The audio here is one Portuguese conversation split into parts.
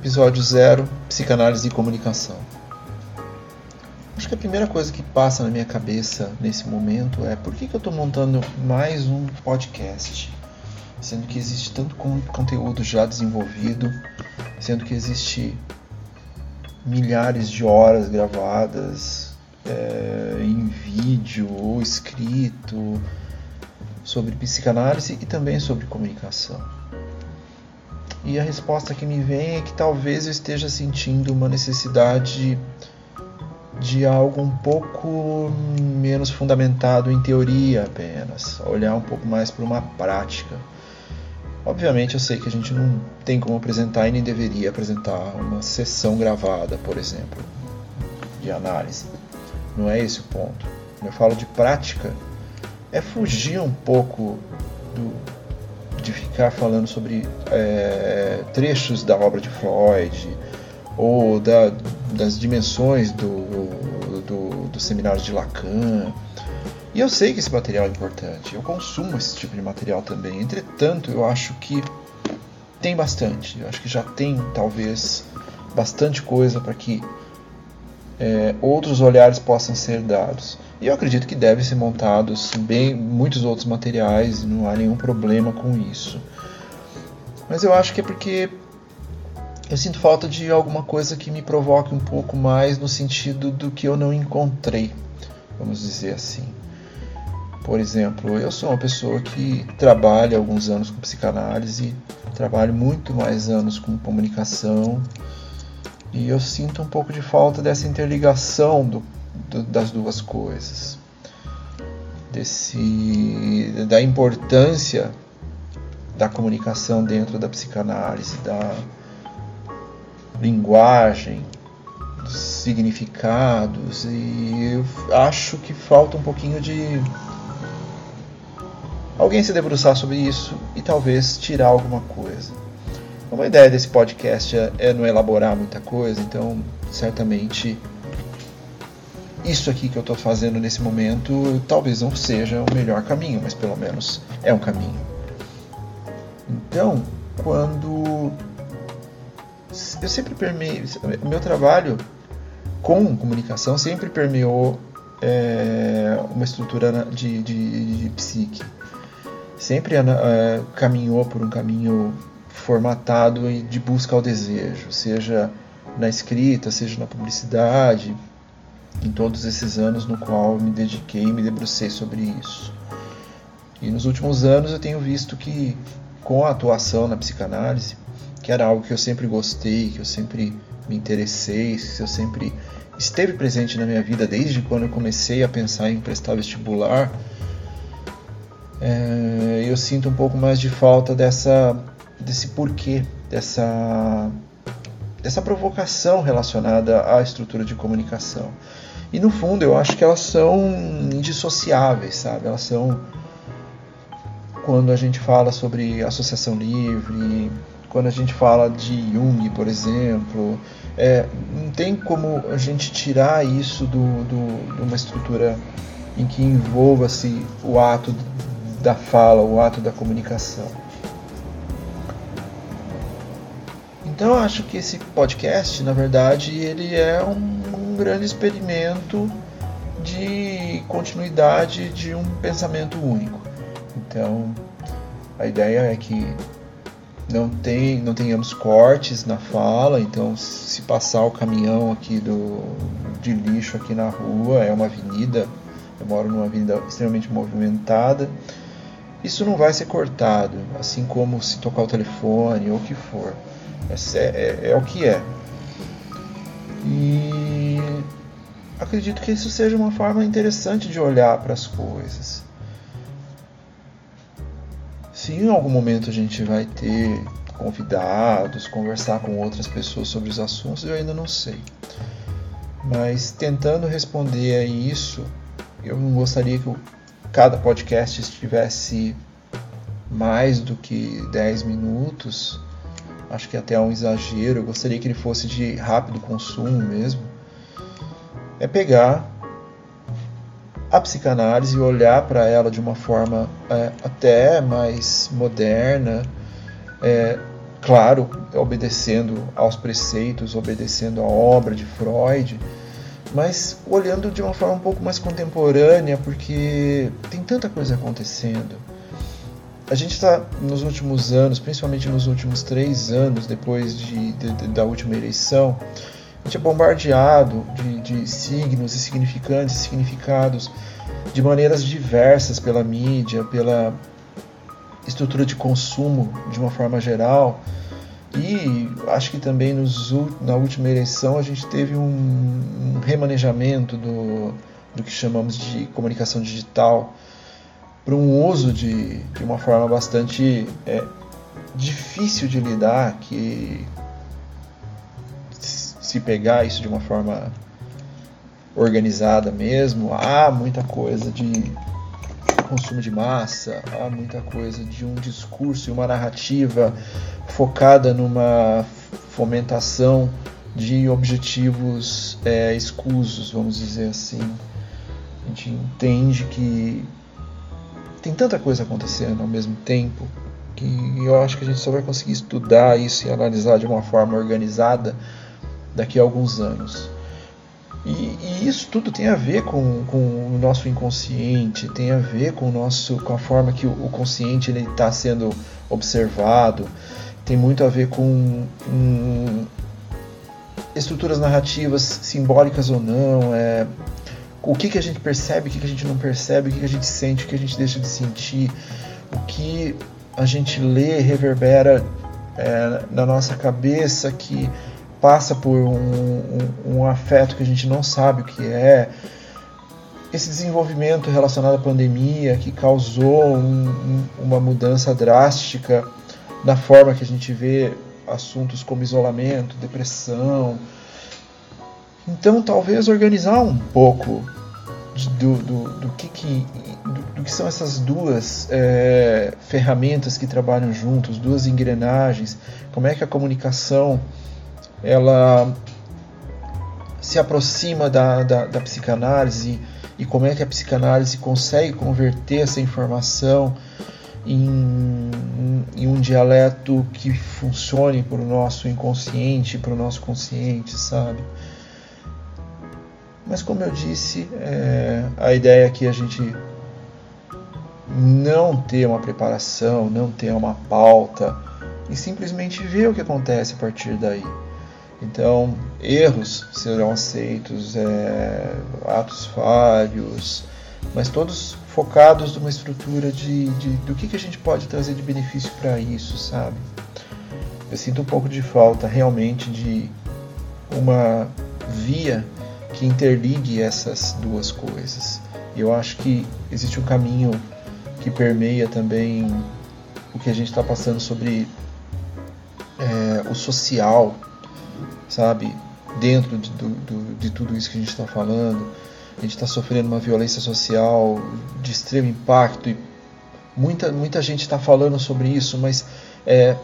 Episódio 0 Psicanálise e Comunicação. Acho que a primeira coisa que passa na minha cabeça nesse momento é por que, que eu estou montando mais um podcast? Sendo que existe tanto conteúdo já desenvolvido, sendo que existe milhares de horas gravadas é, em vídeo ou escrito sobre psicanálise e também sobre comunicação. E a resposta que me vem é que talvez eu esteja sentindo uma necessidade de algo um pouco menos fundamentado em teoria apenas, olhar um pouco mais para uma prática. Obviamente eu sei que a gente não tem como apresentar e nem deveria apresentar uma sessão gravada, por exemplo, de análise. Não é esse o ponto. Quando eu falo de prática, é fugir um pouco do, ficar falando sobre é, trechos da obra de Freud ou da, das dimensões do, do, do seminário de Lacan. E eu sei que esse material é importante, eu consumo esse tipo de material também. Entretanto, eu acho que tem bastante. Eu acho que já tem, talvez, bastante coisa para que é, outros olhares possam ser dados. E eu acredito que devem ser montados bem muitos outros materiais, não há nenhum problema com isso. Mas eu acho que é porque eu sinto falta de alguma coisa que me provoque um pouco mais no sentido do que eu não encontrei, vamos dizer assim. Por exemplo, eu sou uma pessoa que trabalha alguns anos com psicanálise, trabalho muito mais anos com comunicação, e eu sinto um pouco de falta dessa interligação do do, das duas coisas, desse, da importância da comunicação dentro da psicanálise, da linguagem, dos significados, e eu acho que falta um pouquinho de alguém se debruçar sobre isso e talvez tirar alguma coisa. Uma ideia desse podcast é, é não elaborar muita coisa, então certamente isso aqui que eu estou fazendo nesse momento talvez não seja o melhor caminho, mas pelo menos é um caminho. Então, quando eu sempre permeio, meu trabalho com comunicação sempre permeou é, uma estrutura de, de, de psique, sempre é, caminhou por um caminho formatado de busca ao desejo, seja na escrita, seja na publicidade, em todos esses anos no qual me dediquei e me debrucei sobre isso. E nos últimos anos eu tenho visto que com a atuação na psicanálise, que era algo que eu sempre gostei, que eu sempre me interessei, que eu sempre esteve presente na minha vida desde quando eu comecei a pensar em prestar vestibular, é, eu sinto um pouco mais de falta dessa desse porquê, dessa dessa provocação relacionada à estrutura de comunicação. E no fundo eu acho que elas são indissociáveis, sabe? Elas são quando a gente fala sobre associação livre, quando a gente fala de Jung, por exemplo, é, não tem como a gente tirar isso do, do, de uma estrutura em que envolva-se o ato da fala, o ato da comunicação. Então eu acho que esse podcast, na verdade, ele é um grande experimento de continuidade de um pensamento único. Então, a ideia é que não, tem, não tenhamos cortes na fala, então se passar o caminhão aqui do, de lixo aqui na rua, é uma avenida, eu moro numa avenida extremamente movimentada, isso não vai ser cortado, assim como se tocar o telefone ou o que for. É, é, é o que é. E acredito que isso seja uma forma interessante de olhar para as coisas. Se em algum momento a gente vai ter convidados, conversar com outras pessoas sobre os assuntos, eu ainda não sei. Mas tentando responder a isso, eu não gostaria que cada podcast estivesse mais do que 10 minutos. Acho que até é um exagero. Eu gostaria que ele fosse de rápido consumo mesmo. É pegar a psicanálise e olhar para ela de uma forma é, até mais moderna, é, claro, obedecendo aos preceitos, obedecendo à obra de Freud, mas olhando de uma forma um pouco mais contemporânea, porque tem tanta coisa acontecendo. A gente está nos últimos anos, principalmente nos últimos três anos depois de, de, de, da última eleição, a gente é bombardeado de, signos e significantes significados de maneiras diversas pela mídia, pela estrutura de consumo de uma forma geral. E acho que também nos, na última eleição a gente teve um, um remanejamento do, do que chamamos de comunicação digital para um uso de, de uma forma bastante é, difícil de lidar, que se pegar isso de uma forma organizada mesmo, há muita coisa de consumo de massa, há muita coisa de um discurso e uma narrativa focada numa fomentação de objetivos é, escusos, vamos dizer assim. A gente entende que tem tanta coisa acontecendo ao mesmo tempo que eu acho que a gente só vai conseguir estudar isso e analisar de uma forma organizada daqui a alguns anos. E, e, isso tudo tem a ver com, com o nosso inconsciente, tem a ver com, o nosso, com a forma que o, o consciente está sendo observado, tem muito a ver com um, estruturas narrativas simbólicas ou não, é, o que, que a gente percebe, o que, que a gente não percebe, o que, que a gente sente, o que a gente deixa de sentir, o que a gente lê reverbera é, na nossa cabeça que passa por um, um, um, afeto que a gente não sabe o que é. Esse desenvolvimento relacionado à pandemia que causou um, uma mudança drástica na forma que a gente vê assuntos como isolamento, depressão. Então, talvez organizar um pouco do, do, do, que, que, do, do que são essas duas é, ferramentas que trabalham juntos, duas engrenagens, como é que a comunicação ela se aproxima da, da, da psicanálise e como é que a psicanálise consegue converter essa informação em, em, um dialeto que funcione para o nosso inconsciente, para o nosso consciente, sabe? Mas como eu disse, é, a ideia é que a gente não ter uma preparação, não ter uma pauta e simplesmente ver o que acontece a partir daí. Então, erros serão aceitos, é, atos falhos, mas todos focados numa estrutura de, de do que, que a gente pode trazer de benefício para isso, sabe? Eu sinto um pouco de falta realmente de uma via que interligue essas duas coisas. Eu acho que existe um caminho que permeia também o que a gente está passando sobre é, o social sabe? Dentro de, do, de tudo isso que a gente está falando, a gente está sofrendo uma violência social de extremo impacto e muita, muita gente está falando sobre isso, mas é,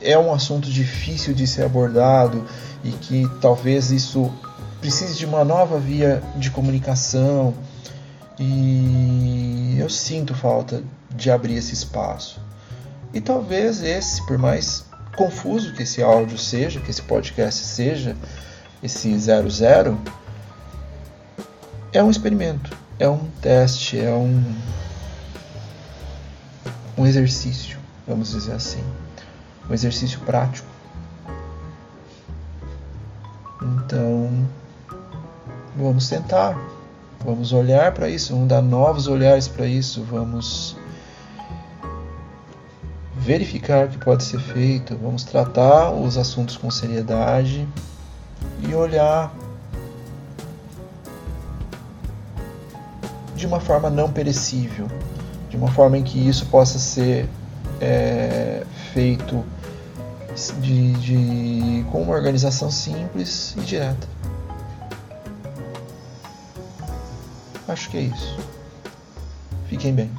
é um assunto difícil de ser abordado e que talvez isso precise de uma nova via de comunicação e eu sinto falta de abrir esse espaço. E talvez esse, por mais confuso que esse áudio seja, que esse podcast seja, esse 00, é um experimento, é um teste, é um, um exercício, vamos dizer assim, um exercício prático. Vamos tentar, vamos olhar para isso, vamos dar novos olhares para isso, vamos verificar o que pode ser feito, vamos tratar os assuntos com seriedade e olhar de uma forma não perecível, de uma forma em que isso possa ser é, feito de, de, com uma organização simples e direta. Acho que é isso. Fiquem bem.